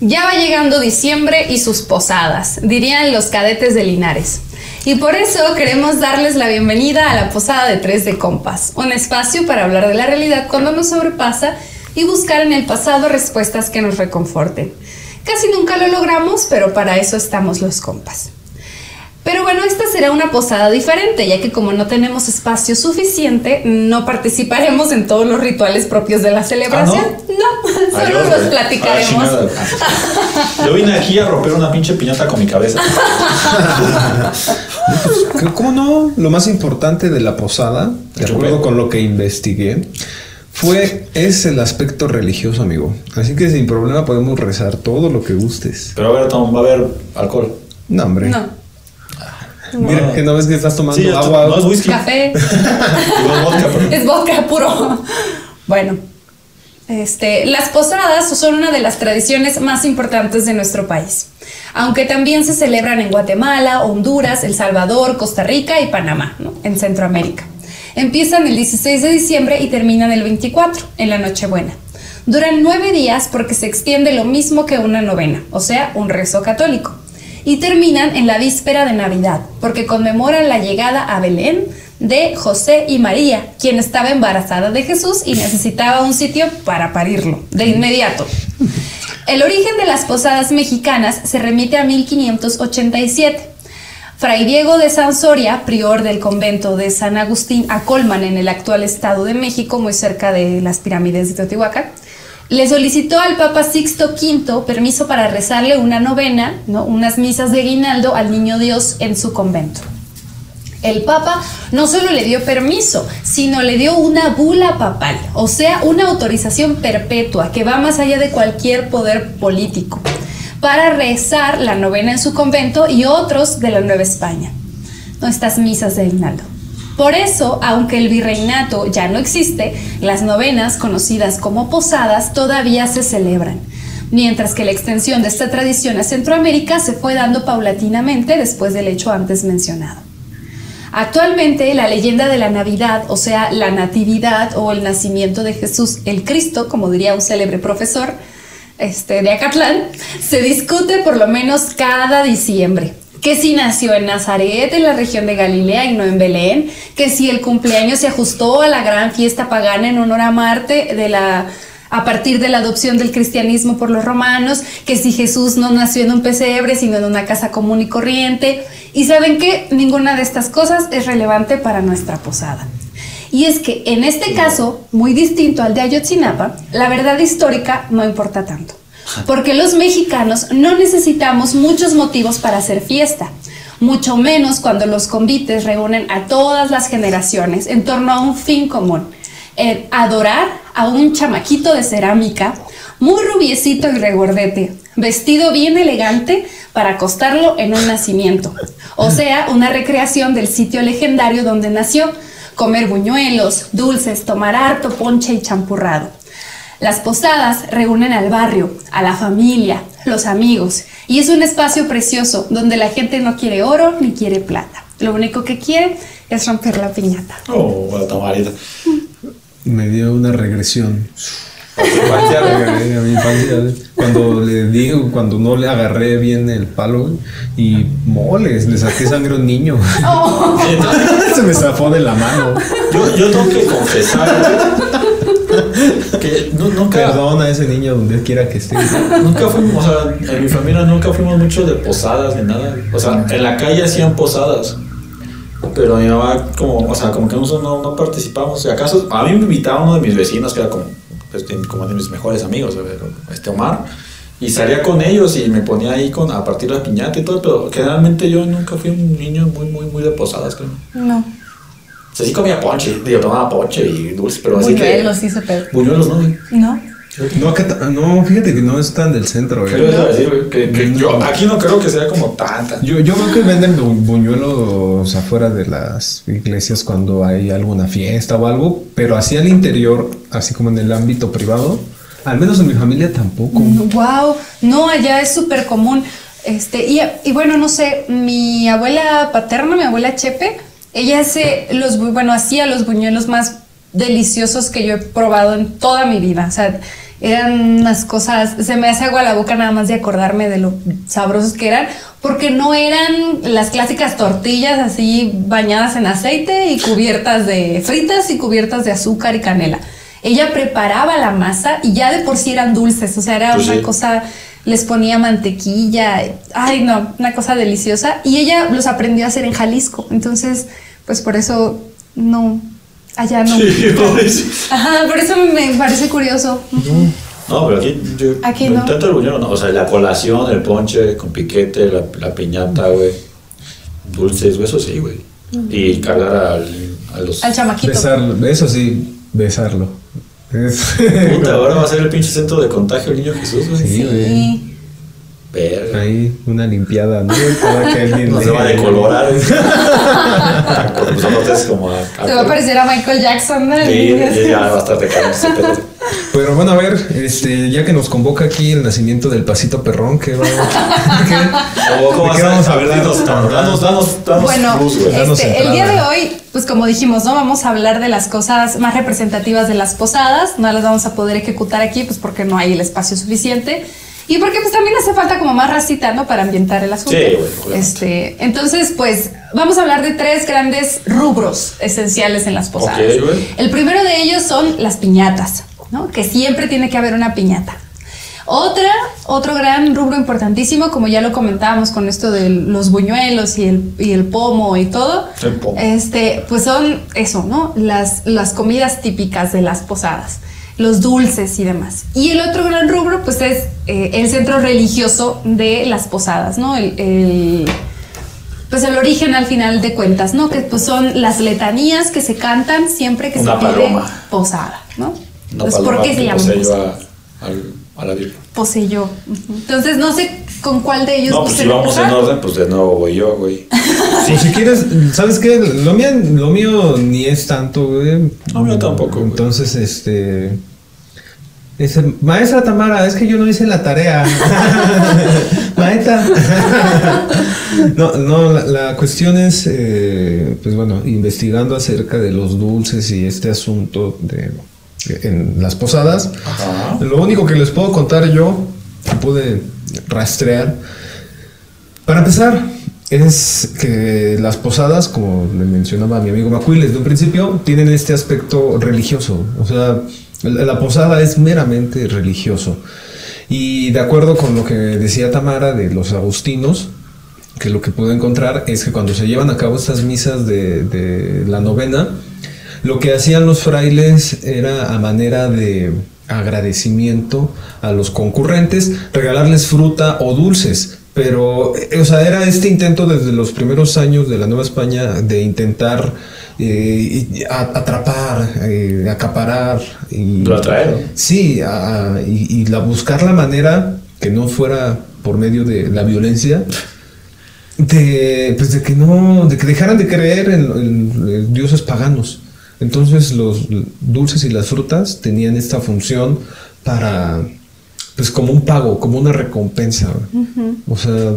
Ya va llegando diciembre y sus posadas, dirían los cadetes de Linares. Y por eso queremos darles la bienvenida a la Posada de Tres de Compas, un espacio para hablar de la realidad cuando nos sobrepasa y buscar en el pasado respuestas que nos reconforten. Casi nunca lo logramos, pero para eso estamos los compas. Pero bueno, esta será una posada diferente, ya que como no tenemos espacio suficiente, no participaremos en todos los rituales propios de la celebración. ¿Ah, no? solo Adiós, los platicaremos. Ah, chingada. Yo vine aquí a romper una pinche piñata con mi cabeza. ¿Cómo no? Lo más importante de la posada, de acuerdo con lo que investigué, fue es el aspecto religioso, amigo. Así que sin problema podemos rezar todo lo que gustes. Pero a ver, Tom, va a haber alcohol. No, hombre. no, Mira, que no ves que estás tomando Sí, agua. no es whisky. café. Digo, es vodka, pero- es vodka puro. Bueno, este, las posadas son una de las tradiciones más importantes de nuestro país, aunque también se celebran en Guatemala, Honduras, El Salvador, Costa Rica y Panamá, ¿no? en Centroamérica. Empiezan el 16 de diciembre y terminan el 24, en la Nochebuena. Duran nueve días porque se extiende lo mismo que una novena, o sea, un rezo católico. Y terminan en la víspera de Navidad, porque conmemoran la llegada a Belén de José y María, quien estaba embarazada de Jesús y necesitaba un sitio para parirlo, de inmediato. El origen de las posadas mexicanas se remite a 1587. Fray Diego de Sansoria, prior del convento de San Agustín a Colman en el actual Estado de México, muy cerca de las pirámides de Teotihuacán, le solicitó al Papa Sixto V permiso para rezarle una novena, ¿no? unas misas de guinaldo al Niño Dios en su convento. El Papa no solo le dio permiso, sino le dio una bula papal, o sea, una autorización perpetua que va más allá de cualquier poder político, para rezar la novena en su convento y otros de la Nueva España, ¿no? estas misas de guinaldo. Por eso, aunque el virreinato ya no existe, las novenas, conocidas como posadas, todavía se celebran, mientras que la extensión de esta tradición a Centroamérica se fue dando paulatinamente después del hecho antes mencionado. Actualmente la leyenda de la Navidad, o sea, la natividad o el nacimiento de Jesús, el Cristo, como diría un célebre profesor este, de Acatlán, se discute por lo menos cada diciembre. Que si nació en Nazaret, en la región de Galilea y no en Belén, que si el cumpleaños se ajustó a la gran fiesta pagana en honor a Marte de la a partir de la adopción del cristianismo por los romanos, que si Jesús no nació en un pesebre, sino en una casa común y corriente. Y saben que ninguna de estas cosas es relevante para nuestra posada. Y es que en este caso, muy distinto al de Ayotzinapa, la verdad histórica no importa tanto. Porque los mexicanos no necesitamos muchos motivos para hacer fiesta, mucho menos cuando los convites reúnen a todas las generaciones en torno a un fin común, el adorar a un chamaquito de cerámica, muy rubiecito y regordete, vestido bien elegante para acostarlo en un nacimiento, o sea, una recreación del sitio legendario donde nació, comer buñuelos, dulces, tomar harto ponche y champurrado. Las posadas reúnen al barrio, a la familia, los amigos, y es un espacio precioso donde la gente no quiere oro ni quiere plata. Lo único que quiere es romper la piñata. Oh, bueno, tamarita. Me dio una regresión. A mi infancia, Cuando le digo, cuando no le agarré bien el palo y moles, le saqué sangre a un niño. Entonces, Se me zafó de la mano. Yo, yo tengo que confesar que nu- nunca, Perdona a ese niño donde quiera que esté. nunca fuimos, o sea, en mi familia nunca fuimos mucho de posadas ni nada. O sea, en la calle hacían posadas. Pero mi mamá, como, o sea, como que nosotros no, no participamos. Si acaso, a mí me invitaba uno de mis vecinos, que era como, pues, de- como de mis mejores amigos, este Omar. Y salía con ellos y me ponía ahí con, a partir de la piñata y todo, pero generalmente yo nunca fui un niño muy, muy, muy de posadas, creo. No. O sea, sí comía ponche, digo, tomaba ponche y dulce, pero así que... Buñuelos, hizo Pedro. Buñuelos, ¿no? No. No, no, fíjate que no es tan del centro, güey. Decir, güey, que, que yo aquí no creo que sea como tanta. Yo, yo creo que venden bu- buñuelos afuera de las iglesias cuando hay alguna fiesta o algo, pero así al interior, así como en el ámbito privado, al menos en mi familia tampoco. Wow, no, allá es súper común. Este, y, y bueno, no sé, mi abuela paterna, mi abuela Chepe, ella hace los, bu- bueno, hacía los buñuelos más deliciosos que yo he probado en toda mi vida. O sea, eran unas cosas, se me hace agua la boca nada más de acordarme de lo sabrosos que eran, porque no eran las clásicas tortillas así bañadas en aceite y cubiertas de fritas y cubiertas de azúcar y canela. Ella preparaba la masa y ya de por sí eran dulces, o sea, era Pues una sí. cosa, les ponía mantequilla, ay no, una cosa deliciosa. Y ella los aprendió a hacer en Jalisco, entonces, pues por eso no, allá no. Sí, por eso. Ajá, por eso me parece curioso. No, pero aquí yo Aquí no. intento orgullo, no. O sea, la colación, el ponche con piquete, la, la piñata, güey. Dulces, güey, eso sí, güey. Y cargar al, a los. Al chamaquito. Besarlo, eso sí, besarlo. Es- Puta, ahora va a ser el pinche centro de contagio el niño Jesús, güey. Sí, güey. Sí. Verga. Ahí, una limpiada, ¿no? Para que alguien No se va a decolorar. Pues aparte es como. a- a- Te va a parecer a Michael Jackson, ¿no? Sí, ya va a estar de. Pero bueno, a ver, este, ya que nos convoca aquí el nacimiento del pasito perrón, ¿qué vamos, qué- ¿Cómo, cómo ¿De vas qué a, vamos a ver, danos, danos, danos Bueno, luz, güey. Danos este, el día de hoy, pues como dijimos, ¿no? Vamos a hablar de las cosas más representativas de las posadas. No las vamos a poder ejecutar aquí, pues porque no hay el espacio suficiente. Y porque pues también hace falta como más racita, ¿no? Para ambientar el asunto. Sí, obviamente. Este, entonces, pues vamos a hablar de tres grandes rubros esenciales en las posadas. Ok, güey. El primero de ellos son las piñatas, ¿no? Que siempre tiene que haber una piñata. Otra, otro gran rubro importantísimo, como ya lo comentábamos con esto de los buñuelos y el, y el pomo y todo, El pomo. este, pues son eso, ¿no? Las, las comidas típicas de las posadas, los dulces y demás. Y el otro gran rubro, pues es eh, el centro religioso de las posadas, ¿no? El, el- pues el origen al final de cuentas, ¿no? Que pues son las letanías que se cantan siempre que Una se pide paloma. posada, ¿no? Una Entonces, ¿por paloma qué se que llama poseyó posada? a, a la Biblia. Poseyó. Entonces, no sé con cuál de ellos No, pues si vamos en orden, pues de nuevo voy yo, güey. Pues si quieres, ¿sabes qué? Lo mío, lo mío ni es tanto, güey. Lo mío tampoco, güey. Entonces, este. Dice, maestra Tamara, es que yo no hice la tarea. Maestra. no, no, la, la cuestión es, eh, pues bueno, investigando acerca de los dulces y este asunto de en las posadas. Ajá. Lo único que les puedo contar yo, pude rastrear, para empezar, es que las posadas, como le mencionaba mi amigo Macuil desde un principio, tienen este aspecto religioso. O sea, la posada es meramente religioso. Y de acuerdo con lo que decía Tamara de los agustinos, que lo que pude encontrar es que cuando se llevan a cabo estas misas de la novena, lo que hacían los frailes era a manera de agradecimiento a los concurrentes, regalarles fruta o dulces. Pero, eh, o sea, era este intento desde los primeros años de la Nueva España de intentar eh, atrapar, eh, acaparar y Lo atraer. Sí, a- y, y la, buscar la manera que no fuera por medio de la violencia, de, pues de que no, de que dejaran de creer en, en- en dioses paganos. Entonces los dulces y las frutas tenían esta función para, pues como un pago, como una recompensa. O sea,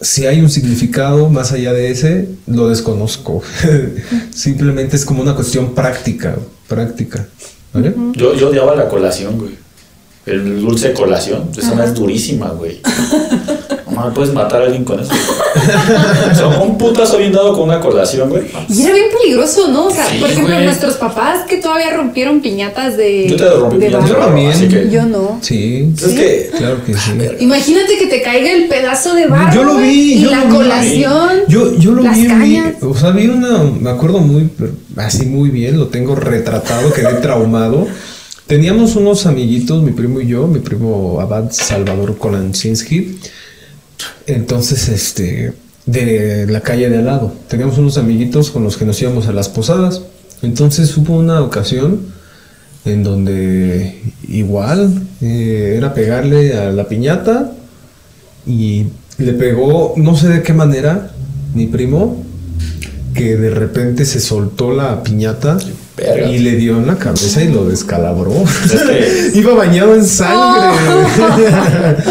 si hay un significado más allá de ese, lo desconozco. Simplemente es como una cuestión práctica, práctica. ¿Vale? Yo, yo odiaba la colación, güey. El dulce de colación. Esa no es durísima, güey. No puedes matar a alguien con eso. o sea, un putazo bien dado con una colación, güey. Y era bien peligroso, ¿no? O sea, Sí, por ejemplo, güey. nuestros papás que todavía rompieron piñatas de. Yo te rompí de piñatas, Yo también. así que- Yo no. Sí, Es que. claro que sí. Imagínate que te caiga el pedazo de barro. Yo lo güey, vi, Y yo la lo vi. colación. Yo, yo lo las vi, vi- cañas. o sea, vi una, me acuerdo muy, así muy bien, lo tengo retratado, quedé traumado. Teníamos unos amiguitos, mi primo y yo, mi primo Abad Salvador Kolansinski. Entonces, este, de la calle de al lado. Teníamos unos amiguitos con los que nos íbamos a las posadas. Entonces hubo una ocasión en donde igual eh, era pegarle a la piñata y le pegó, no sé de qué manera, mi primo, que de repente se soltó la piñata Verga. y le dio en la cabeza y lo descalabró. Es que- Iba bañado en sangre,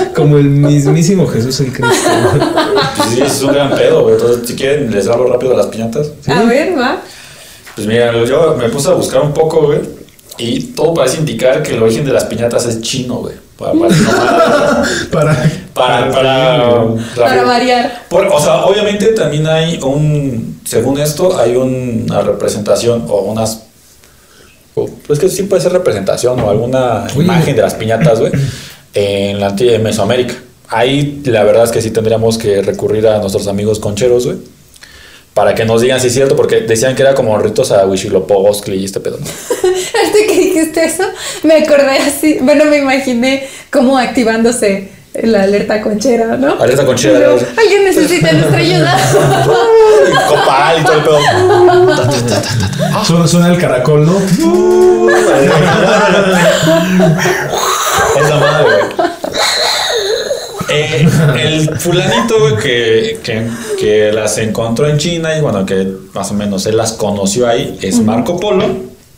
como el mismísimo Jesús el Cristo. Pues sí, es un gran pedo, güey. Entonces, si quieren, les hablo rápido a las piñatas. A ver, va. Pues mira, yo me puse a buscar un poco, güey. Y todo parece indicar que el origen de las piñatas es chino, güey. Para, para, para, para, para, Para variar. por- o sea, obviamente también hay un, según esto, hay una representación o unas, o, pues que sí puede ser representación o alguna imagen de las piñatas, güey, en la antigua en Mesoamérica. Ahí la verdad es que sí tendríamos que recurrir a nuestros amigos concheros, güey, para que nos digan si es cierto, porque decían que era como ritos a Huitzilopochtli y este pedo, ¿no? Ahorita que dijiste eso, me acordé así, bueno, me imaginé cómo activándose la alerta conchera, ¿no? Alerta conchera. Pero, Alguien necesita nuestra ayuda. Copal y todo el pedo. Suena, suena el caracol, ¿no? Esa madre, güey. Eh, el fulanito, güey, que, que, que las encontró en China y bueno, que más o menos él las conoció ahí, es Marco Polo,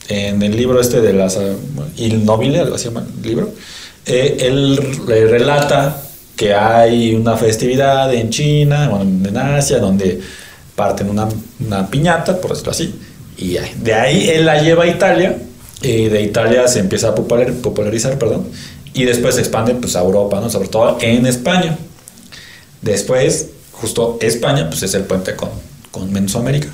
en el libro este de las eh, Il Nobile, algo así llama el libro. Eh, él le relata que hay una festividad en China, bueno, en Asia, donde parten una, una piñata, por decirlo así, y de ahí él la lleva a Italia, y de Italia se empieza a popular- popularizar, perdón, y después se expande pues, a Europa, ¿no? sobre todo en España. Después, justo España, pues es el puente con, con Mesoamérica.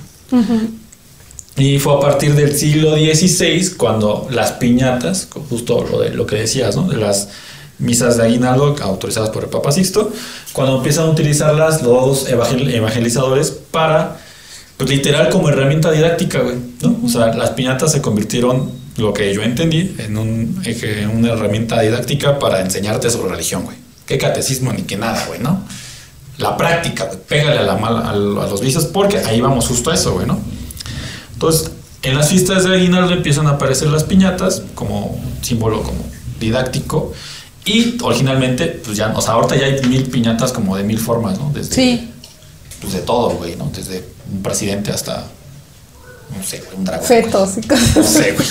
Y fue a partir del siglo XVI cuando las piñatas, justo lo, de, lo que decías, ¿no? de las misas de aguinaldo autorizadas por el Papa Sixto, cuando empiezan a utilizarlas los evangel- evangelizadores para, pues literal como herramienta didáctica, güey, ¿no? O sea, las piñatas se convirtieron, lo que yo entendí, en, un, en una herramienta didáctica para enseñarte sobre religión, güey. Qué catecismo ni qué nada, güey, ¿no? La práctica, güey, pégale a, la mala, a los vicios, porque ahí vamos justo a eso, güey, ¿no? Entonces, en las fiestas de aguinaldo empiezan a aparecer las piñatas como símbolo como didáctico y originalmente, pues ya, o sea, ahorita ya hay mil piñatas como de mil formas, ¿no? Desde, Sí. Pues de todo, güey, ¿no? Desde un presidente hasta, no sé, un dragón. Fetos y cosas. No sé, güey.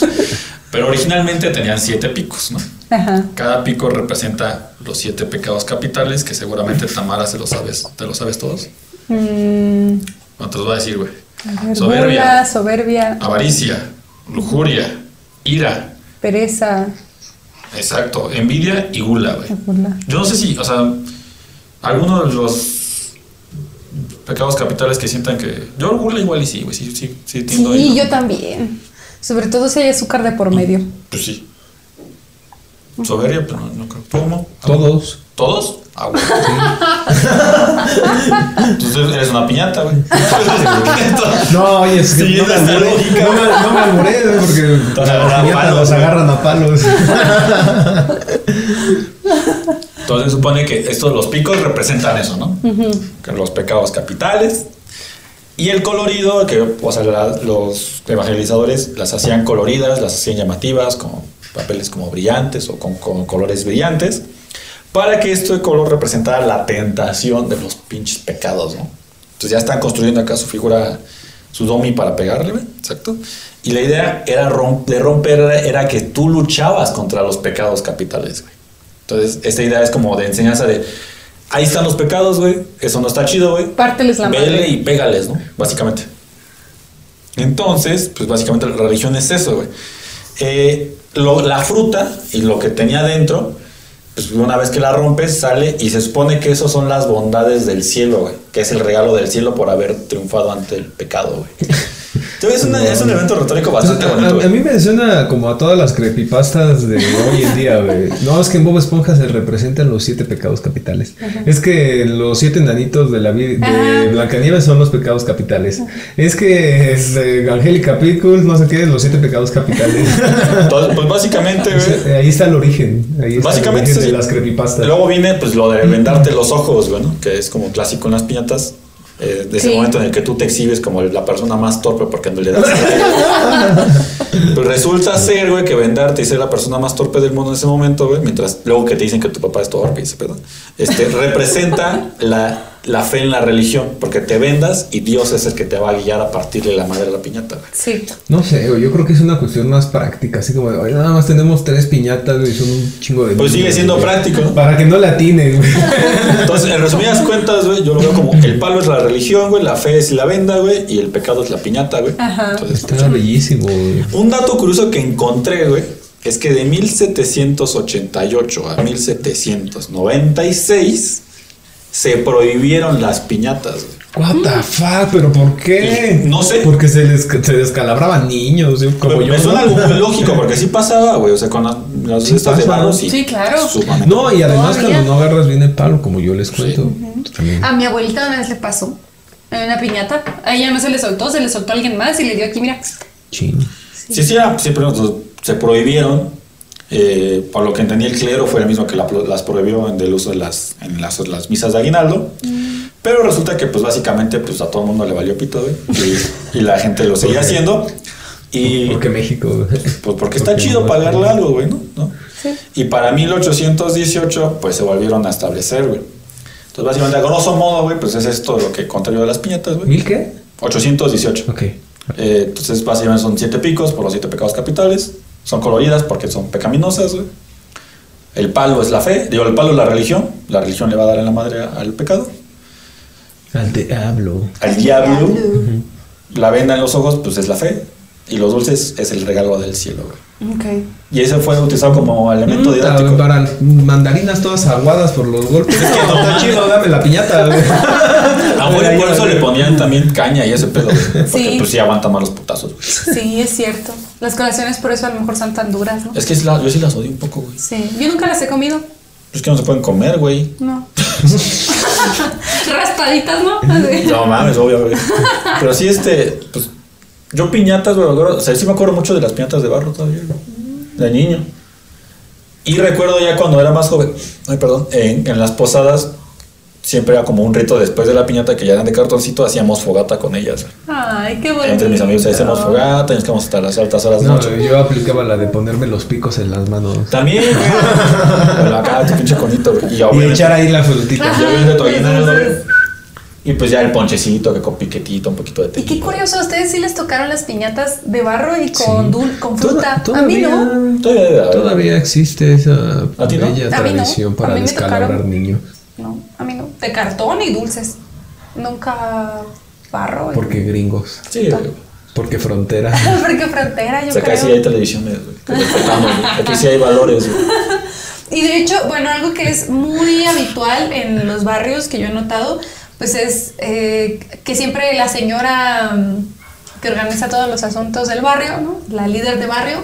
Pero originalmente tenían siete picos, ¿no? Ajá. Cada pico representa los siete pecados capitales, que seguramente Tamara se lo sabes, ¿te lo sabes todos? Mm, No te los voy a decir, güey. Ver, Soberbia, gula, soberbia, avaricia, lujuria, ira, pereza, exacto, envidia y gula, güey. Yo no sé si, o sea, alguno de los pecados capitales que sientan que. Yo gula igual y sí, güey, sí, sí, sí, Sí, ahí. yo también. Sobre todo si hay azúcar de por medio. Pues sí. Soberbia, pero no, no creo. ¿Cómo? Todos. ¿Todos? Ah, güey. Entonces eres una piñata, güey. No, oye, es que Sí, no, me alburé, lógica. no, me, no me alburé, güey, porque agarran los agarran a palos. Entonces supone que estos los picos representan eso, ¿no? Que los pecados capitales. Y el colorido, que o sea, la- los evangelizadores las hacían coloridas, las hacían llamativas, con papeles como brillantes o con, con colores brillantes, para que este color representara la tentación de los pinches pecados, ¿no? Entonces ya están construyendo acá su figura, su domi para pegarle, exacto. Y la idea era rom- de romper, era que tú luchabas contra los pecados capitales, güey. Entonces, esta idea es como de enseñanza de, ahí están los pecados, güey, eso no está chido, güey. Párteles la Vele madre. y pégales, ¿no? Básicamente. Entonces, pues básicamente la religión es eso, güey. Eh, la fruta y lo que tenía dentro, pues una vez que la rompes, sale y se supone que esos son las bondades del cielo, güey. Que es el regalo del cielo por haber triunfado ante el pecado, güey. Entonces, es, una- es un evento retórico bastante A- a, bonito, a güey. mí me suena como a todas las creepypastas de hoy en día, güey. No, es que en Bob Esponja se representan los siete pecados capitales. Es que los siete enanitos de la de Ajá. Blancanieves son los pecados capitales. Es que es, eh, Angélica Pickles, no sé qué, los siete pecados capitales. Entonces, pues básicamente, güey. Ahí está el origen. Ahí está Básicamente el origen de las creepypastas. Luego viene pues lo de vendarte los ojos, güey, ¿no? Que es como clásico en las piñatas. Eh, de ese Sí. momento en el que tú te exhibes como la persona más torpe porque no le das. pues resulta ser, güey, que vendarte y ser la persona más torpe del mundo en ese momento, güey, mientras luego que te dicen que tu papá es torpe pedo, este, representa la la fe en la religión, porque te vendas y Dios es el que te va a guiar a partir de la madre de la piñata. güey. Sí. No sé, güey, yo creo que es una cuestión más práctica, así como de, "Oye, nada más tenemos tres piñatas, güey, son un chingo de... Pues sigue siendo güey". práctico. Para que no la atinen, güey. Entonces, en resumidas cuentas, güey, yo lo veo como el palo es la religión, güey, la fe es la venda, güey, y el pecado es la piñata, güey. Ajá. Entonces, Está bellísimo, güey. un dato curioso que encontré, güey, es que de 1788 a 1796 se prohibieron las piñatas. What the fuck, pero ¿por qué? No sé. Porque se, les, se descalabraban niños, ¿sí? como Me, yo. algo muy lógico, porque sí pasaba, güey, o sea, con la- las Sí estas de pasa. barro, sí. Sí, claro. No, y además Todavía. cuando no agarras bien el palo, como yo les cuento, también. A mi abuelita una vez le pasó en una piñata. A ella no se le soltó, se le soltó a alguien más y le dio aquí, mira. Chin. Sí, sí, ah, siempre nos- se prohibieron. Eh, por lo que entendí el clero fue el mismo que la- las prohibió en el uso de las, en las, las misas de aguinaldo. Pero resulta que pues básicamente pues a todo el mundo le valió pito, güey. Y, y la gente lo seguía haciendo. Y Porque México, güey. pues porque está Porque chido no- pagarle algo, güey, ¿no? ¿no? Sí. Y para 1818 pues se volvieron a establecer, güey. Entonces básicamente a grosso modo, güey, pues es esto lo que contrario de las piñatas, güey. ¿Mil qué? 818. Ok. Eh, entonces, básicamente son siete picos por los siete pecados capitales. Son coloridas porque son pecaminosas, güey. El palo es la fe, digo, el palo es la religión. La religión le va a dar en la madre al pecado. Al diablo. Al diablo. La venda en los ojos, pues es la fe. Y los dulces es el regalo del cielo, güey. Ok. Y ese fue utilizado como elemento Mm, didáctico. Para mandarinas todas aguadas por los golpes. Es que no. está chido, dame la piñata, güey. A por eso le ponían también caña y ese pedo, güey. Porque Sí. pues sí aguanta más los putazos, güey. Sí, es cierto. Las colaciones por eso a lo mejor son tan duras, ¿no? Es que es la- yo sí las odio un poco, güey. Sí. Yo nunca las he comido. Es que no se pueden comer, güey. No. Raspaditas, ¿no? Así. No mames, obvio, güey. Pero sí, este, pues, yo piñatas, güey, o sea, sí me acuerdo mucho de las piñatas de barro todavía, güey, de niño. Y recuerdo ya cuando era más joven, ay, perdón, en, en las posadas siempre era como un rito después de la piñata que ya eran de cartoncito, hacíamos fogata con ellas. Ay, qué bonito. Entre mis amigos hacíamos fogata, y nos quedamos hasta las altas horas de No, noche. yo aplicaba la de ponerme los picos en las manos. También. Pero acá, tu pinche conito, güey. Y Y echar ahí la frutita. Ajá. ya güey. Entonces- Y pues ya el ponchecito, que con piquetito, un poquito de Y qué curioso, a ustedes sí les tocaron las piñatas de barro y con, Sí. dul- con Toda- fruta. a mí no. Todavía. Todavía existe esa ¿A ti no? bella A no. tradición A para mí me descalabrar niños. No, a mí no. De cartón y dulces. Nunca barro. y- Porque gringos. Sí. Porque frontera. Porque frontera, yo O sea, acá creo. sí hay televisiones, güey. Aquí sí hay valores. Y de hecho, bueno, algo que es muy habitual en los barrios que yo he notado, pues es eh, que siempre la señora mm, que organiza todos los asuntos del barrio. La líder de barrio,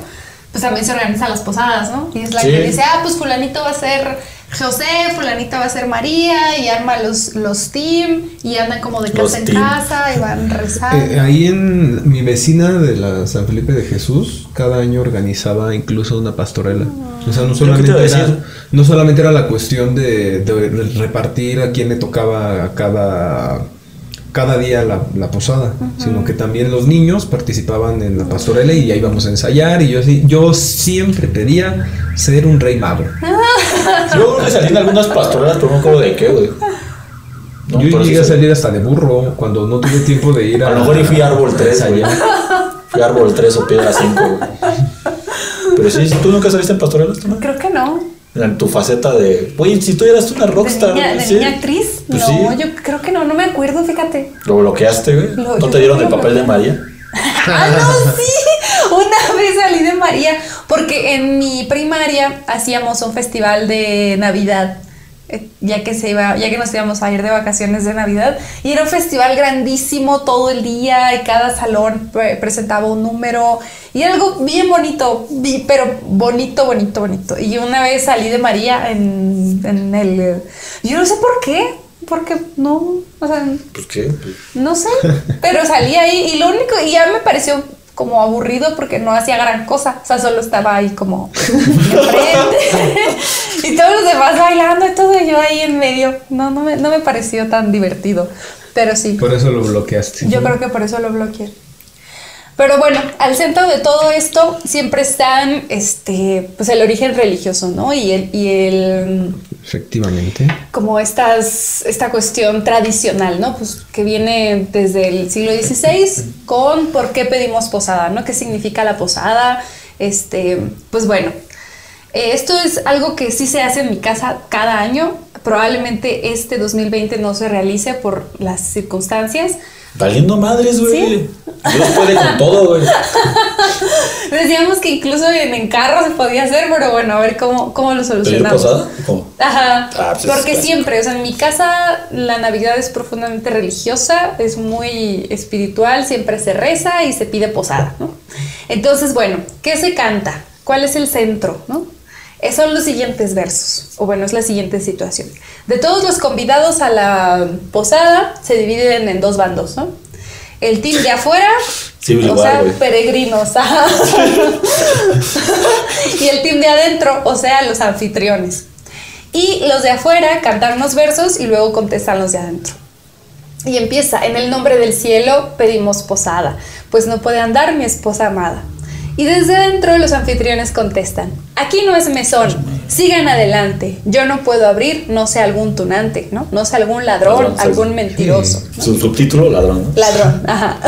pues también se organiza las posadas, ¿no? Y es la Sí. que dice, ah, pues fulanito va a ser José, fulanito va a ser María, y arma los, los team, y andan como de Los casa en team. casa, y van rezando. Eh, ahí en mi vecina de la San Felipe de Jesús, cada año organizaba incluso una pastorela. O sea, no solamente, era, no solamente era la cuestión de, de repartir a quién le tocaba a cada, cada día la, la posada, sino que también los niños participaban en la pastorela y ahí íbamos a ensayar. Y yo, yo siempre pedía ser un rey mago. Yo creo que salí en algunas pastorelas, pero no acuerdo de qué, güey. No, yo sí llegué a salir hasta de burro cuando no tuve tiempo de ir a. A lo mejor y fui árbol 3, güey. ensayar. Fui árbol 3 o piedra 5, güey. Pero sí, ¿tú nunca saliste en pastorelas, tú no? Creo que no. En tu faceta de. Oye, si tú eras una De rockstar. niña, güey, de ¿sí? niña actriz. Pues no, sí. yo creo que no, no me acuerdo, fíjate. Lo bloqueaste, güey. Lo- ¿No te dieron el papel de. María? Ah, no, sí. Una vez salí de María porque en mi primaria hacíamos un festival de Navidad. Eh, Ya que se iba, ya que nos íbamos a ir de vacaciones de Navidad, y era un festival grandísimo todo el día, y cada salón pre- presentaba un número, y era algo bien bonito, pero bonito, bonito, bonito. Y una vez salí de María en, en el. Yo no sé por qué, porque no, o sea, Pues qué. No sé, pero salí ahí y lo único, y ya me pareció como aburrido porque no hacía gran cosa, o sea, solo estaba ahí como enfrente y todos los demás bailando y todo, y yo ahí en medio, no, no me, no me pareció tan divertido, pero sí, Por eso lo bloqueaste. yo creo que por eso lo bloqueé. Pero bueno, al centro de todo esto siempre están este, pues el origen religioso, ¿no? Y el, y el Efectivamente. como estas, esta cuestión tradicional, ¿no? Pues que viene desde el siglo XVI con por qué pedimos posada, ¿no? ¿Qué significa la posada? Este, pues bueno, eh, esto es algo que sí se hace en mi casa cada año. Probablemente este 2020 no se realice por las circunstancias. Valiendo madres, güey. Sí. Dios puede con todo, güey. Decíamos que incluso en, en carro se podía hacer, pero bueno, a ver cómo, cómo lo ¿Pedir solucionamos. posada? ¿Cómo? Ajá, Ah, pues es porque siempre, o sea, en mi casa la Navidad es profundamente religiosa, es muy espiritual, siempre se reza y se pide posada, ¿no? Entonces, bueno, ¿qué se canta? ¿Cuál es el centro, no? Eh, Son los siguientes versos, o bueno, es la siguiente situación. De todos los convidados a la posada se dividen en dos bandos, ¿no? El team de afuera, Sí, o sea, peregrinos, ajá. y el team de adentro, o sea, los anfitriones. Y los de afuera cantan unos versos y luego contestan los de adentro. Y empieza, en el nombre del cielo pedimos posada, pues no puede andar mi esposa amada. Y desde adentro los anfitriones contestan, aquí no es mesón, sigan adelante, yo no puedo abrir, no sé algún tunante, ¿no? No sé algún ladrón, algún mentiroso. ¿no? Su subtítulo, ladrón, ¿no? Ladrón, ajá.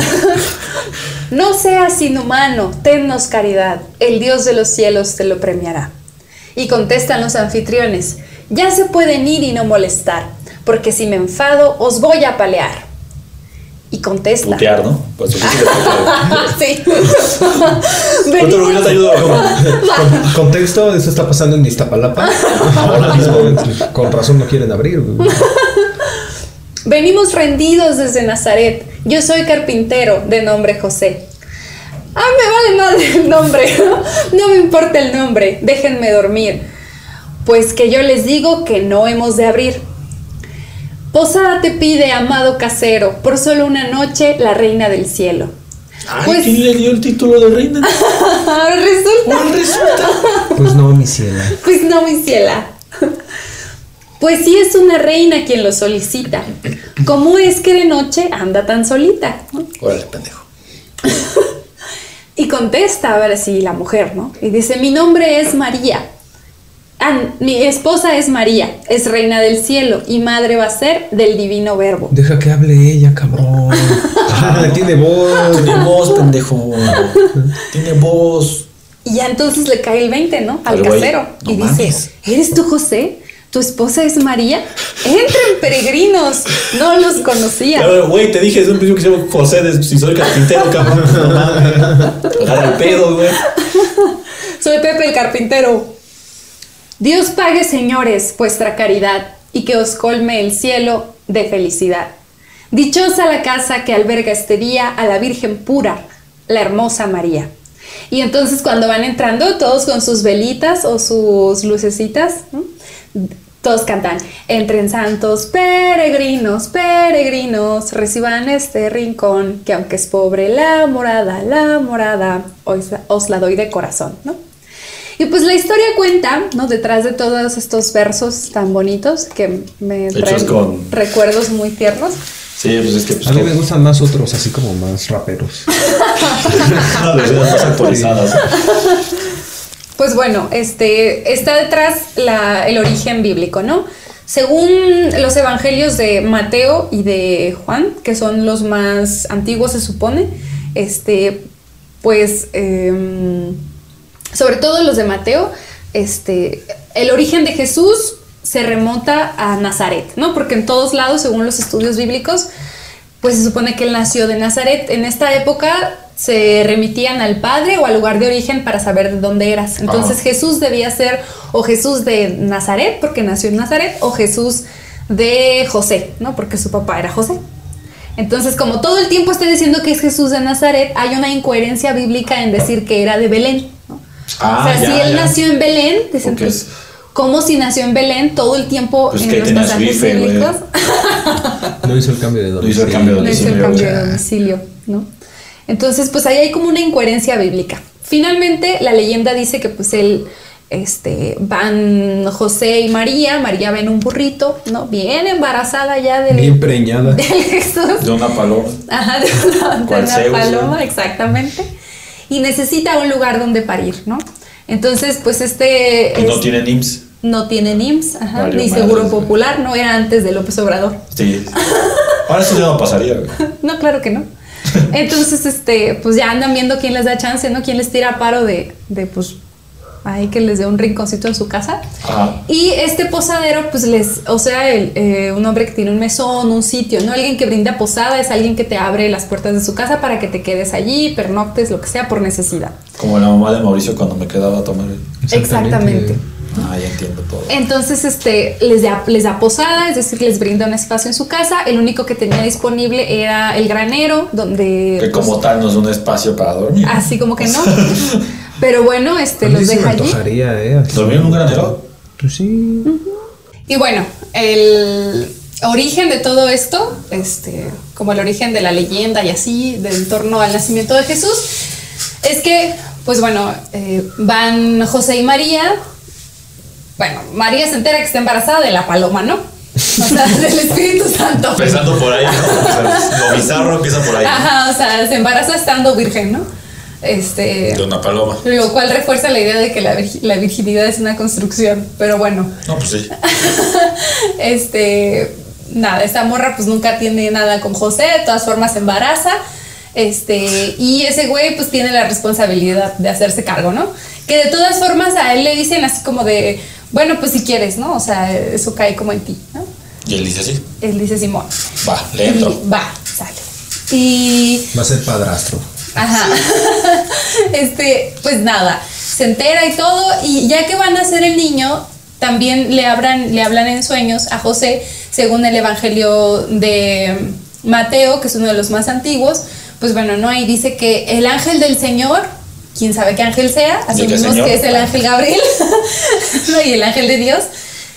No seas inhumano, tennos caridad, el Dios de los cielos te lo premiará. Y contestan los anfitriones, ya se pueden ir y no molestar, porque si me enfado os voy a palear. Y contesta. Putear, ¿no? Pues sí. Otro no te ayuda, güey. Con- contexto, eso está pasando en Iztapalapa. Ahora mismo, con razón no quieren abrir. Venimos rendidos desde Nazaret. Yo soy carpintero de nombre José. Ah, me vale madre el nombre. No me importa el nombre. Déjenme dormir. Pues que yo les digo que no hemos de abrir. Posada te pide, amado casero, por solo una noche, la reina del cielo. Ay, Pues- ¿quién le dio el título de reina? Ahora resulta. ¿Cuál resulta? Pues no, mi ciela. Pues no, mi ciela. Pues sí es una reina quien lo solicita. ¿Cómo es que de noche anda tan solita? Órale, pendejo. Y contesta, a ver si la mujer, ¿no? Y dice, mi nombre es María. Ah, mi esposa es María, es reina del cielo y madre va a ser del divino verbo. Deja que hable ella, cabrón. Ah, tiene voz. Tiene voz, pendejo. Tiene voz. Y ya entonces le cae el 20, ¿no? Al Al casero. no y mames. dice, ¿eres tú José? ¿Tu esposa es María? Entren peregrinos. No los conocía. Güey, te dije desde un principio que se llama José, de- si soy carpintero, cabrón. No mames. Agarra el pedo, güey. Soy Pepe el carpintero. Dios pague, señores, vuestra caridad y que os colme el cielo de felicidad. Dichosa la casa que alberga este día a la Virgen pura, la hermosa María. Y entonces cuando van entrando, todos con sus velitas o sus lucecitas, todos cantan, entren santos peregrinos, peregrinos, reciban este rincón, que aunque es pobre la morada, la morada, os la doy de corazón, ¿no? Y pues la historia cuenta, ¿no? Detrás de todos estos versos tan bonitos que me traen con- recuerdos muy tiernos. Sí, pues es que pues, A mí me gustan más otros, así como más raperos. más actualizadas. Pues bueno, este, está detrás la- el origen bíblico, ¿no? Según los evangelios de Mateo y de Juan, que son los más antiguos se supone, este, pues, em, sobre todo los de Mateo, este, el origen de Jesús se remonta a Nazaret, ¿no? Porque en todos lados, según los estudios bíblicos, pues se supone que él nació de Nazaret. En esta época se remitían al padre o al lugar de origen para saber de dónde eras. Entonces Ajá. Jesús debía ser o Jesús de Nazaret, porque nació en Nazaret, o Jesús de José, ¿no? Porque su papá era José. Entonces, como todo el tiempo está diciendo que es Jesús de Nazaret, hay una incoherencia bíblica en decir que era de Belén. Ah, o sea, ya, si él ya. nació en Belén, dicen, Ok. pues, ¿cómo si nació en Belén todo el tiempo Pues en que los pasajes IFE, güey. bíblicos? No hizo el cambio de No hizo el cambio de No hizo el domicilio, cambio de domicilio, ¿no? Entonces, pues ahí hay como una incoherencia bíblica. Finalmente, la leyenda dice que pues él este, van José y María, María ven un burrito, ¿no? Bien embarazada ya del, Bien preñada. del Jesús. De una paloma. Ajá, de una, de una paloma, exactamente. Y necesita un lugar donde parir, ¿no? Entonces, pues este... No es- tiene NIMS. no tiene NIMS, ajá, Valió ni Seguro. Popular, no era antes de López Obrador. Sí. Ahora eso ya no pasaría, güey. No, claro que no. Entonces, este, pues ya andan viendo quién les da chance, ¿no? Quién les tira paro de, de pues, ahí que les dé un rinconcito en su casa. Ajá. Y este posadero, pues les, o sea, el, eh, un hombre que tiene un mesón, un sitio, ¿no? Alguien que brinda posada es alguien que te abre las puertas de su casa para que te quedes allí, pernoctes, lo que sea, por necesidad. Como la mamá de Mauricio cuando me quedaba a tomar. Exactamente. Ah, ya entiendo todo. Entonces, este, les da, les da posada, es decir, les brinda un espacio en su casa. El único que tenía disponible era el granero, donde... Que como pues, tal no es un espacio para dormir. Así como que no. Pero bueno, este, los me deja allí. antojaría, ¿eh? ¿Dormir en un granero? Pues sí. Y bueno, el origen de todo esto, este, como el origen de la leyenda y así, del torno al nacimiento de Jesús, es que, pues bueno, eh, van José y María. Bueno, María se entera que está embarazada de la paloma, ¿no? O sea, del Espíritu Santo. Empezando por ahí, ¿no? O sea, lo bizarro empieza por ahí. ¿no? Ajá, o sea, se embaraza estando virgen, ¿no? Este. De una paloma. Lo cual refuerza la idea de que la, virgi- la virginidad es una construcción, pero bueno. No, pues sí. este, nada, esta morra pues nunca tiene nada con José, de todas formas se embaraza. Este, y ese güey pues tiene la responsabilidad de hacerse cargo, ¿no? Que de todas formas a él le dicen así como de, bueno, pues si quieres, ¿no? O sea, eso cae como en ti, ¿no? Y él dice así. Él dice Simón. Va, le entro. Y va, sale. Y Va a ser padrastro. Ajá. este, pues nada, se entera y todo, y ya que van a hacer el niño, también le hablan, le hablan en sueños a José, según el Evangelio de Mateo, que es uno de los más antiguos, pues bueno, no, ahí dice que el ángel del Señor, quién sabe qué ángel sea, ¿De qué asumimos que es el ángel Gabriel, ¿no? y el ángel de Dios,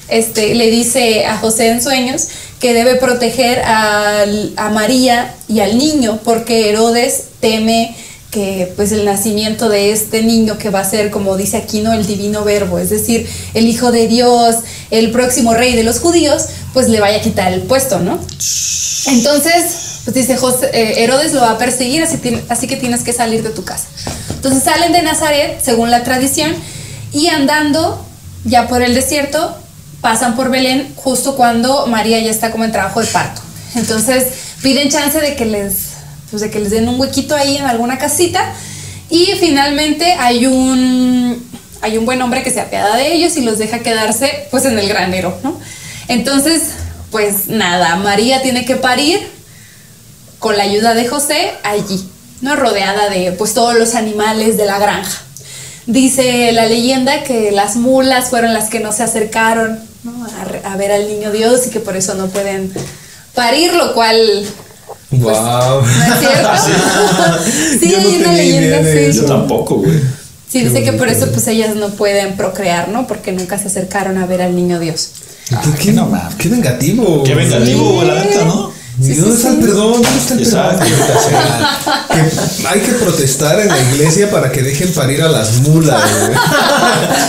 este, le dice a José en sueños que debe proteger al- a María y al niño porque Herodes teme que pues el nacimiento de este niño que va a ser como dice aquí no el divino verbo es decir el hijo de Dios el próximo rey de los judíos pues le vaya a quitar el puesto no entonces, pues dice José, eh, Herodes lo va a perseguir, así, así que tienes que salir de tu casa. Entonces salen de Nazaret, según la tradición, y andando ya por el desierto, pasan por Belén justo cuando María ya está como en trabajo de parto. Entonces piden chance de que les, pues, de que les den un huequito ahí en alguna casita y finalmente hay un, hay un buen hombre que se apiada de ellos y los deja quedarse pues en el granero, ¿no? Entonces, pues nada, María tiene que parir con la ayuda de José allí, ¿no? Rodeada de pues todos los animales de la granja. Dice la leyenda que las mulas fueron las que no se acercaron a ver al niño Dios y que por eso no pueden parir, lo cual wow. no es cierto. sí, Yo no hay una leyenda, de sí. Yo tampoco, güey. Sí, Qué dice que por eso pues ellas no pueden procrear, ¿no? Porque nunca se acercaron a ver al niño Dios. ¿Qué, qué, qué no qué vengativo. Qué vengativo, güey, la neta, ¿no? ¿Y Sí, dónde sí, está el perdón? ¿Dónde está el Exacto. perdón? O sea, que hay que protestar en la iglesia para que dejen parir a las mulas, güey.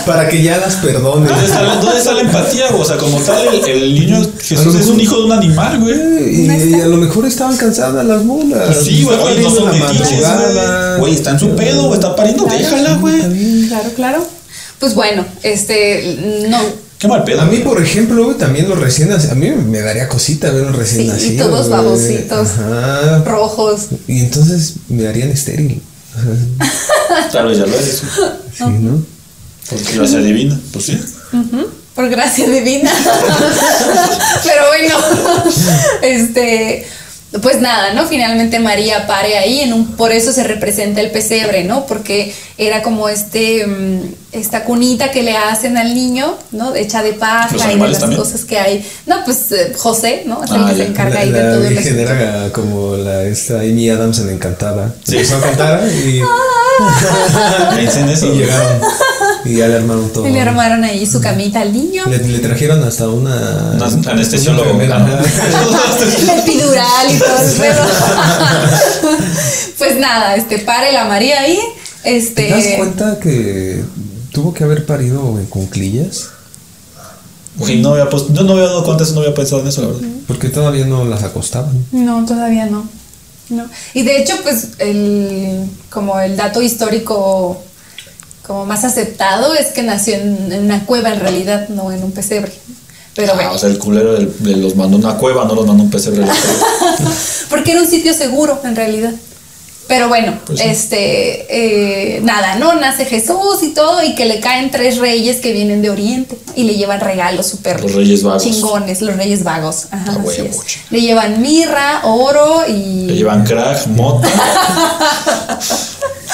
para que ya las perdonen. ¿Dónde está, la- dónde está la empatía, güey? O sea, como tal, el, el niño Jesús es un hijo de un animal, güey. Y, y a lo mejor estaban cansadas las mulas. Pues sí, güey, no son en la metiches, madrugada. güey. Güey, está en su pedo, güey, está pariendo, déjala, güey. Claro, claro. Pues bueno, este, no, Qué mal pedo. A mí, por ejemplo, también los recién nacidos, a mí me daría cosita ver un recién Sí, y nacido. todos babositos. Ajá. rojos. Y entonces me harían estéril. Tal vez ya lo eres. Sí, ¿no? Porque gracia divina, pues sí. Por gracia divina. Pero bueno, este, pues nada, ¿no? Finalmente María pare ahí, en un, por eso se representa el pesebre, ¿no? Porque era como este, mm, esta cunita que le hacen al niño, ¿no? Hecha de ¿Los paja y de las también? cosas que hay. No, pues eh, José, ¿no? Es el Ah, que se ya. encarga La, ahí de la todo el Virgen era como la esta Amy Adams en Encantada. Sí. Empezó a cantar y, Pensé en eso. y llegaron. Y ya le armaron todo. Y le armaron ahí su camita al niño. Le, le trajeron hasta una. Un anestesiólogo. una. La epidural y todo el pedo. pues nada, este, pare la María ahí. Este. ¿Te das cuenta que tuvo que haber parido en cunclillas. Güey, no había, yo no había dado cuenta de eso, no había pensado en eso, la verdad. Porque todavía no las acostaban. No, todavía no. no. Y de hecho, pues, el, como el dato histórico como más aceptado es que nació en, en una cueva en realidad, no en un pesebre. Pero Ah, bueno, o sea, el culero del- los mandó a una cueva, no los mandó a un pesebre. porque era un sitio seguro en realidad. Pero bueno, Pues sí. este, eh, nada, ¿no? Nace Jesús y todo, y que le caen tres reyes que vienen de Oriente y le llevan regalos súper Los reyes vagos. chingones, los reyes vagos. Ajá, Ah, así es. Le llevan mirra, oro y. Le llevan crack, mota.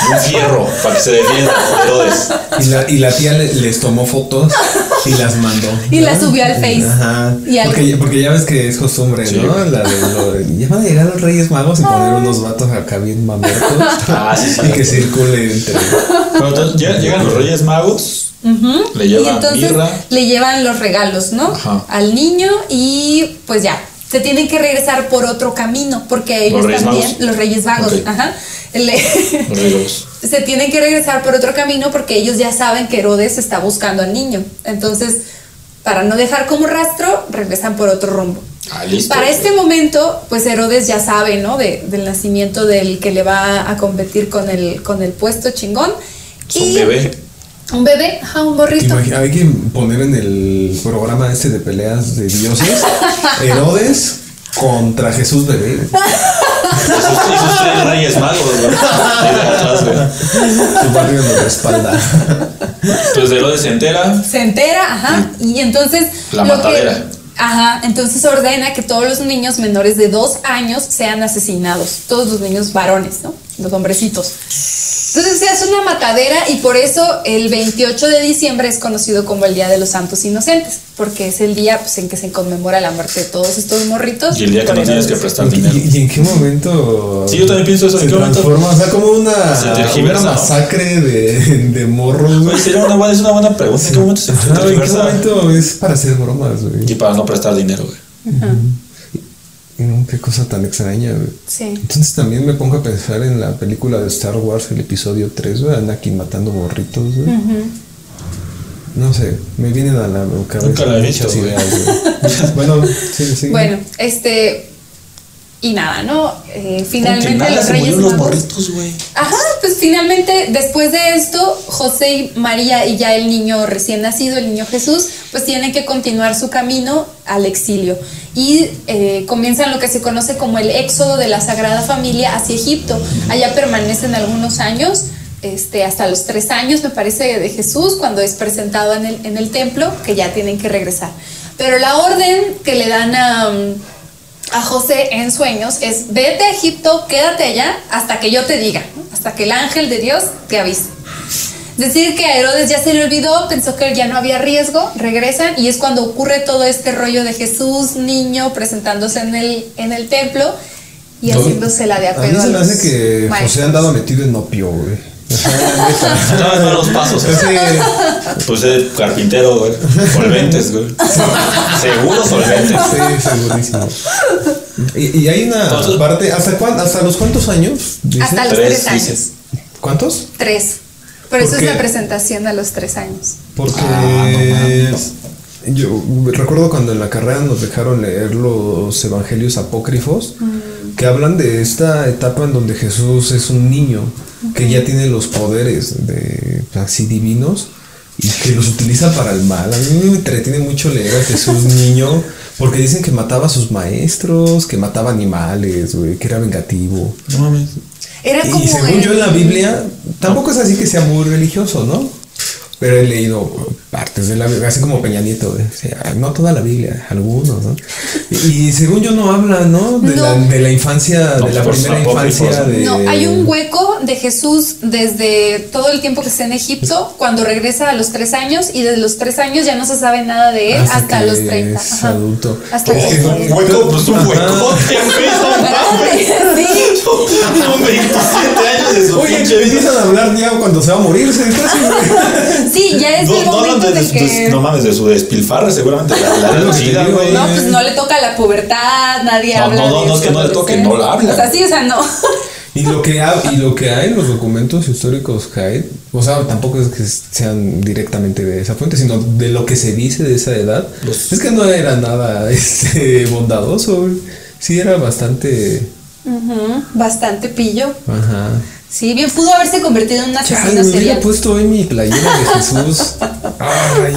un fierro para que se defienda de Herodes. Y la, y la tía le- les tomó fotos y las mandó. Y ¿no? las subió al Face. Ajá. Y al- Porque, porque ya ves que es costumbre, Sí. ¿no? La de lo ya van a llegar los Reyes Magos y poner unos vatos acá bien mamertos. Ah, sí, sí. Y que circule entre. Pero entonces lleg- llegan los reyes magos, le Y llevan entonces mirra. le llevan los regalos, ¿no? Ajá. Al niño y pues ya, se tienen que regresar por otro camino porque ellos también, los Reyes Vagos, ajá, le- se tienen que regresar por otro camino porque ellos ya saben que Herodes está buscando al niño. Entonces, para no dejar como rastro, regresan por otro rumbo. Ah, listo. Para este momento, pues Herodes ya sabe, ¿no? De- del nacimiento del que le va a competir con el, con el puesto chingón. Es un bebé. Un bebé, ajá, un borrito. Imagina- hay que poner en el programa este de peleas de dioses Herodes contra Jesús bebé. Sus tres reyes magos, güey. De respalda. Entonces Herodes se entera. Se entera, ajá, y entonces... La lo que- matadera. ajá, entonces ordena que todos los niños menores de dos años sean asesinados, todos los niños varones, ¿no? Los hombrecitos. Entonces se hace una matadera y por eso el 28 de diciembre es conocido como el Día de los Santos Inocentes, porque es el día pues, en que se conmemora la muerte de todos estos morritos. Y el día que no tienes que prestar dinero. ¿Y, y en qué momento? Sí, yo también pienso eso, ¿en se qué momento? transforma? O sea, como una, Se una masacre de, de morros, güey. Sería una buena, es una buena pregunta. ¿En qué momento se Ajá, ¿En qué momento es para hacer bromas, güey? Y para no prestar dinero, güey. No, qué cosa tan extraña, güey. Sí. Entonces también me pongo a pensar en la película de Star Wars, el episodio 3, güey, Anakin matando borritos, güey. No sé, me vienen a la cabeza Nunca la he visto, muchas ideas, güey. bueno, sí, sí. Bueno, este... Y nada, ¿no? Eh, finalmente nada, los se Reyes los. Ajá, pues finalmente después de esto, José y María y ya el niño recién nacido, el niño Jesús, pues tienen que continuar su camino al exilio y eh, comienzan lo que se conoce como el éxodo de la Sagrada Familia hacia Egipto. Allá permanecen algunos años. Este, hasta los tres años, me parece, de Jesús, cuando es presentado en el, en el templo, que ya tienen que regresar. Pero la orden que le dan a, a José en sueños es vete a Egipto, quédate allá hasta que yo te diga, ¿no? hasta que el ángel de Dios te avise. Es decir, que a Herodes ya se le olvidó, pensó que ya no había riesgo, regresan y es cuando ocurre todo este rollo de Jesús, niño, presentándose en el, en el templo y haciéndose la de A mí acuerdo se me hace que José andaba metido en opio, güey. O sea, neta. Estaba en malos pasos. Sí, Pues de carpintero, güey. Solventes, güey. Seguro solventes. sí, segurísimo. Y, y hay una Entonces- parte, ¿hasta, cuán- ¿hasta los cuántos años? dice? Hasta los Tres, tres, años. dices. ¿Cuántos? Tres. Por ¿Por eso es la presentación a los tres años. Porque Ah, yo recuerdo cuando en la carrera nos dejaron leer los evangelios apócrifos que hablan de esta etapa en donde Jesús es un niño que ya tiene los poderes de así divinos y que los utiliza para el mal. A mí me entretiene mucho leer a Jesús niño porque dicen que mataba a sus maestros, que mataba animales, güey, que era vengativo. No mames. Era como Y según el- yo en la Biblia, tampoco es así que sea muy religioso, ¿no? Pero he leído partes de la Biblia, así como Peña Nieto, güey. O sea, no toda la Biblia, algunos, ¿no? Y, y según yo no habla, ¿no? De, La, No. de la infancia, No, de la primera apócrifos, infancia ¿no? de... No, hay un hueco de Jesús desde todo el tiempo que está en Egipto, cuando regresa a los tres años, y desde los tres años ya no se sabe nada de él hasta, que los 30. es Ajá. adulto. Hasta los que- 30. Un hueco, pues un Ajá. huecote, No. Con 27 años de su Oye, pinche vida. empiezan a hablar ya cuando se va a morir, se. Sí, ya es No, el no momento de, de de- de- que. no mames, de su despilfarre, seguramente. La, la que güey. No, pues no le toca la pubertad, nadie No, habla no, no, de no es que no le toque, no la habla. O sea, sí, o sea, no. Y lo que hay, y lo que hay en los documentos históricos hay, o sea, tampoco es que sean directamente de esa fuente, sino de lo que se dice de esa edad, es que no era nada este, bondadoso, güey. sí era bastante, Bastante pillo. ajá. Sí, bien pudo haberse convertido en un Ya, asesino me hubiera serial. puesto hoy mi playera de Jesús. Ay,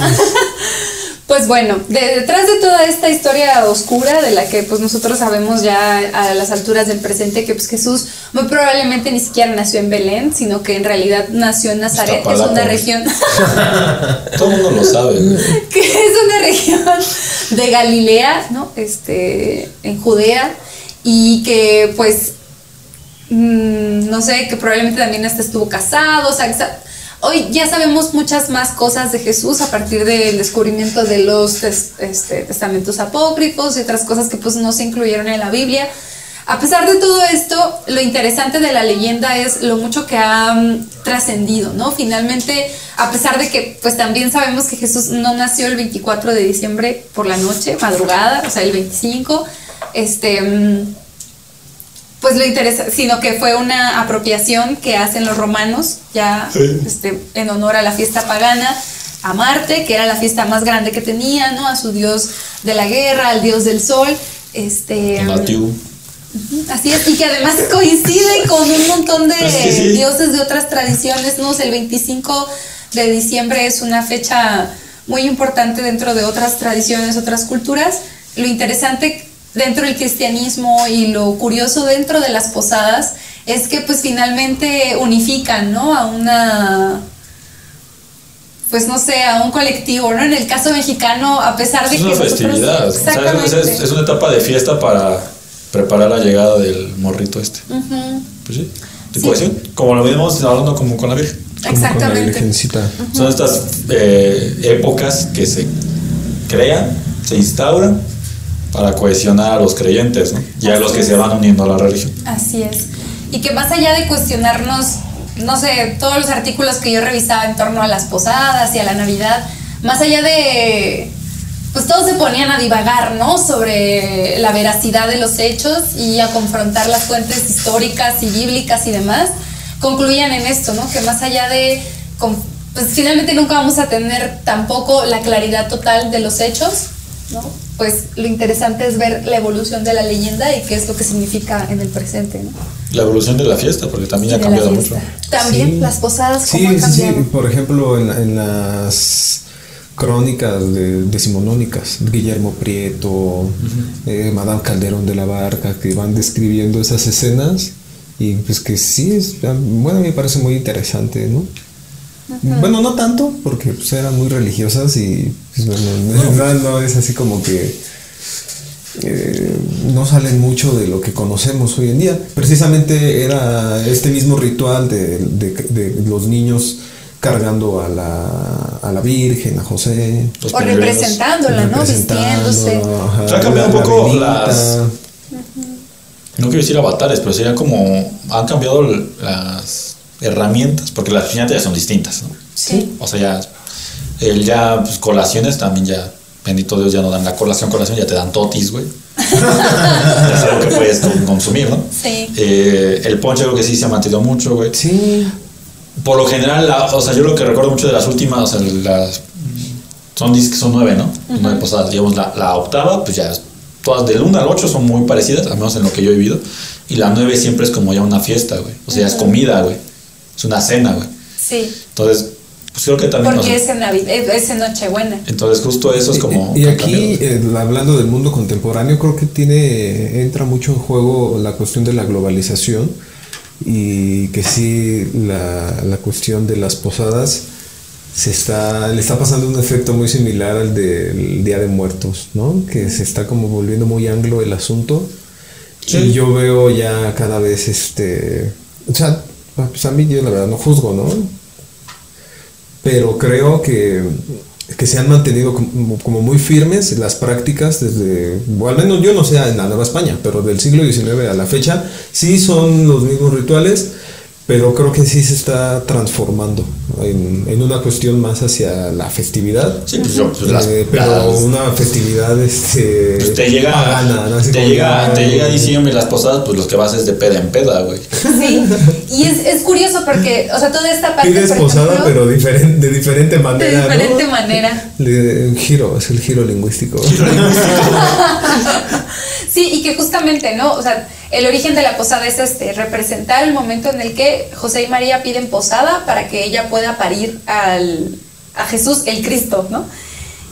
Pues bueno, de- detrás de toda esta historia oscura de la que pues nosotros sabemos ya a las alturas del presente que pues Jesús muy probablemente ni siquiera nació en Belén, sino que en realidad nació en Nazaret, es Iztapalapa. una región Todo el mundo lo sabe, que es una región de Galilea, ¿no? Este, en Judea y que pues mm, no sé, que probablemente también hasta estuvo casado, o sea, hoy ya sabemos muchas más cosas de Jesús a partir del descubrimiento de los este, testamentos apócrifos y otras cosas que pues no se incluyeron en la Biblia. A pesar de todo esto, lo interesante de la leyenda es lo mucho que ha mm, trascendido, ¿no? Finalmente, a pesar de que pues también sabemos que Jesús no nació el 24 de diciembre por la noche, madrugada, o sea, el 25, este... mm, pues lo interesa, sino que fue una apropiación que hacen los romanos ya Sí. este, en honor a la fiesta pagana, a Marte, que era la fiesta más grande que tenía, ¿no? A su dios de la guerra, al dios del sol, este... Natiu. Así es, y que además coincide con un montón de Pues sí. dioses de otras tradiciones, ¿no? El 25 de diciembre es una fecha muy importante dentro de otras tradiciones, otras culturas. Lo interesante dentro del cristianismo y lo curioso dentro de las posadas es que pues finalmente unifican, ¿no? A una pues no sé, a un colectivo, ¿no? En el caso mexicano, a pesar de Es que una nosotros- festividad. O sea, es- Exactamente. es, es una etapa de fiesta para preparar la llegada del morrito este. Ujú. Pues sí. Como lo mismos hablando como con la Virgen. como con la Exactamente. virgencita. Son estas eh, épocas que se crean, se instauran para cohesionar a los creyentes, ¿no? Y a los que se van uniendo a la religión. Así es. Y que más allá de cuestionarnos, no sé, todos los artículos que yo revisaba en torno a las posadas y a la Navidad, más allá de, pues todos se ponían a divagar, ¿no? Sobre la veracidad de los hechos y a confrontar las fuentes históricas y bíblicas y demás, concluían en esto, ¿no? Que más allá de, con- pues finalmente nunca vamos a tener tampoco la claridad total de los hechos, ¿no? Pues lo interesante es ver la evolución de la leyenda y qué es lo que significa en el presente, ¿no? La evolución de la fiesta, porque también ha cambiado mucho. También Sí. las posadas, Sí, ¿cómo han sí, sí. cambiado? Por ejemplo, en, en las crónicas de, decimonónicas, Guillermo Prieto, eh, Madame Calderón de la Barca, que van describiendo esas escenas y pues que sí, es, bueno, me parece muy interesante, ¿no? Bueno, no tanto, porque pues, eran muy religiosas y pues, bueno, no, no es así como que eh, no salen mucho de lo que conocemos hoy en día. Precisamente era este mismo ritual de, de- de los niños cargando a la, a la Virgen, a José. Los O representándola, ¿no? representando, Vistiéndose. ajá, Se ha cambiado la un poco las- No quiero decir avatares, pero sería como. Han cambiado las herramientas, porque las piñatas ya son distintas, ¿no? Sí. O sea, ya. El ya, pues, colaciones también ya. Bendito Dios, ya no dan la colación, colación, ya te dan totis, güey. ya es algo que puedes con- consumir, ¿no? Sí. Eh, el ponche creo que sí se ha mantenido mucho, güey. Sí, Por lo general, la- o sea, yo lo que recuerdo mucho de las últimas, o sea, las. Son, nueve, ¿no? Nueve posadas. Digamos, la, la octava, pues ya. Todas del 1 al 8 son muy parecidas, al menos en lo que yo he vivido. Y la 9 siempre es como ya una fiesta, güey. O sea, ya es comida, güey. Es una cena, güey. Sí. Entonces, pues creo que también. Porque sea, es en Navidad, es en Nochebuena. entonces, justo eso es como. Y, y aquí, eh, hablando del mundo contemporáneo, creo que tiene entra mucho en juego la cuestión de la globalización y que sí la, la cuestión de las posadas se está le está pasando un efecto muy similar al del Día de Muertos, ¿no? Que se está como volviendo muy anglo el asunto Sí. y yo veo ya cada vez este, o sea, pues a mí yo la verdad no juzgo, ¿no? pero creo que, que se han mantenido como, como muy firmes las prácticas desde, o al menos yo no sé en la Nueva España, pero del siglo XIX a la fecha, sí son los mismos rituales, pero creo que sí se está transformando en, en una cuestión más hacia la festividad. Sí, pues yo, pues las, Eh, pero las- una festividad este pues te llega, pagana, ¿no? Te como llega, te llega diciembre las posadas, pues los que vas es de peda en peda, güey. Sí, y es, es curioso porque, o sea, toda esta parte. Pides posada, ejemplo, pero diferente, de diferente de manera. ¿no? diferente manera. Le- un giro, es el giro lingüístico. Sí, y que justamente, ¿no? O sea, el origen de la posada es este, representar el momento en el que José y María piden posada para que ella pueda parir al, a Jesús, el Cristo, ¿no?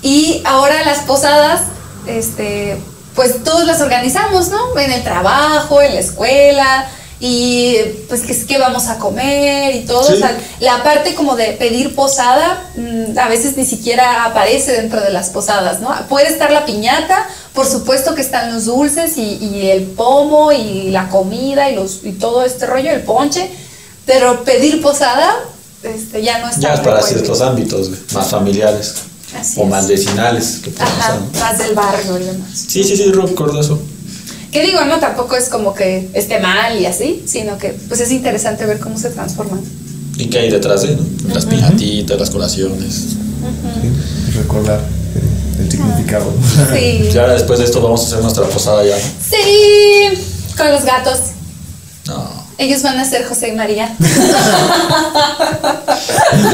Y ahora las posadas, este, pues todos las organizamos, ¿no? En el trabajo, en la escuela, y pues que vamos a comer y todo. Sí. O sea, la parte como de pedir posada mm, a veces ni siquiera aparece dentro de las posadas, ¿no? Puede estar la piñata, por supuesto que están los dulces y, y el pomo y la comida y, los, y todo este rollo, el ponche, pero pedir posada este, ya no está. Ya es para ciertos ámbitos, más familiares Así o es. más vecinales. Que Ajá, más del barrio y demás. Sí, sí, sí, recuerdo eso. Que digo, no, tampoco es como que esté mal y así, sino que pues es interesante ver cómo se transforman. ¿Y qué hay detrás de, no? Las piñatitas, las colaciones. Sí, recordar el, el significado. Sí. Y ahora después de esto vamos a hacer nuestra posada ya. Sí, con los gatos. Ellos van a ser José y María.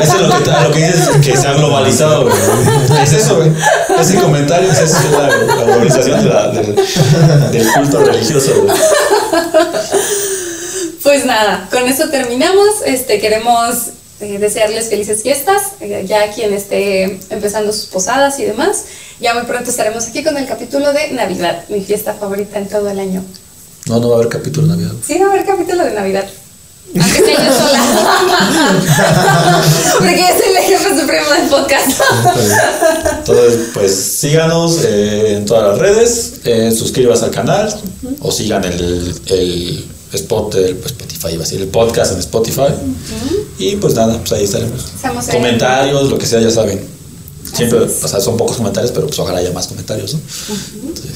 Eso es lo que, lo que dices que se ha globalizado, güey. Es eso, güey. Ese comentario es eso, la, la globalización de la- del, del culto religioso, güey. Pues nada, con eso terminamos. Este, queremos eh, desearles felices fiestas, eh, ya quien esté empezando sus posadas y demás. Ya muy pronto estaremos aquí con el capítulo de Navidad, mi fiesta favorita en todo el año. No, no va a haber capítulo de Navidad. Sí, va a haber capítulo de Navidad. Aunque sea yo sola. Porque yo soy el jefe supremo del podcast. Entonces, pues síganos eh, en todas las redes, eh, suscríbase al canal o sigan el, el spot del pues, Spotify, iba a decir, el podcast en Spotify. Y pues nada, pues ahí estaremos. Estamos ahí. Comentarios, lo que sea, ya saben. Siempre, o sea, son pocos comentarios, pero pues ojalá haya más comentarios, ¿no? Entonces,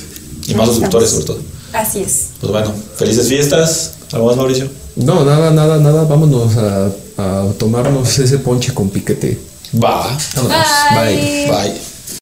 y más suscriptores, sobre todo. Así es. Pues bueno, felices fiestas. ¿Algo más, Mauricio? No, nada, nada, nada. Vámonos a, a tomarnos ese ponche con piquete. Va. Vámonos. Bye. Bye.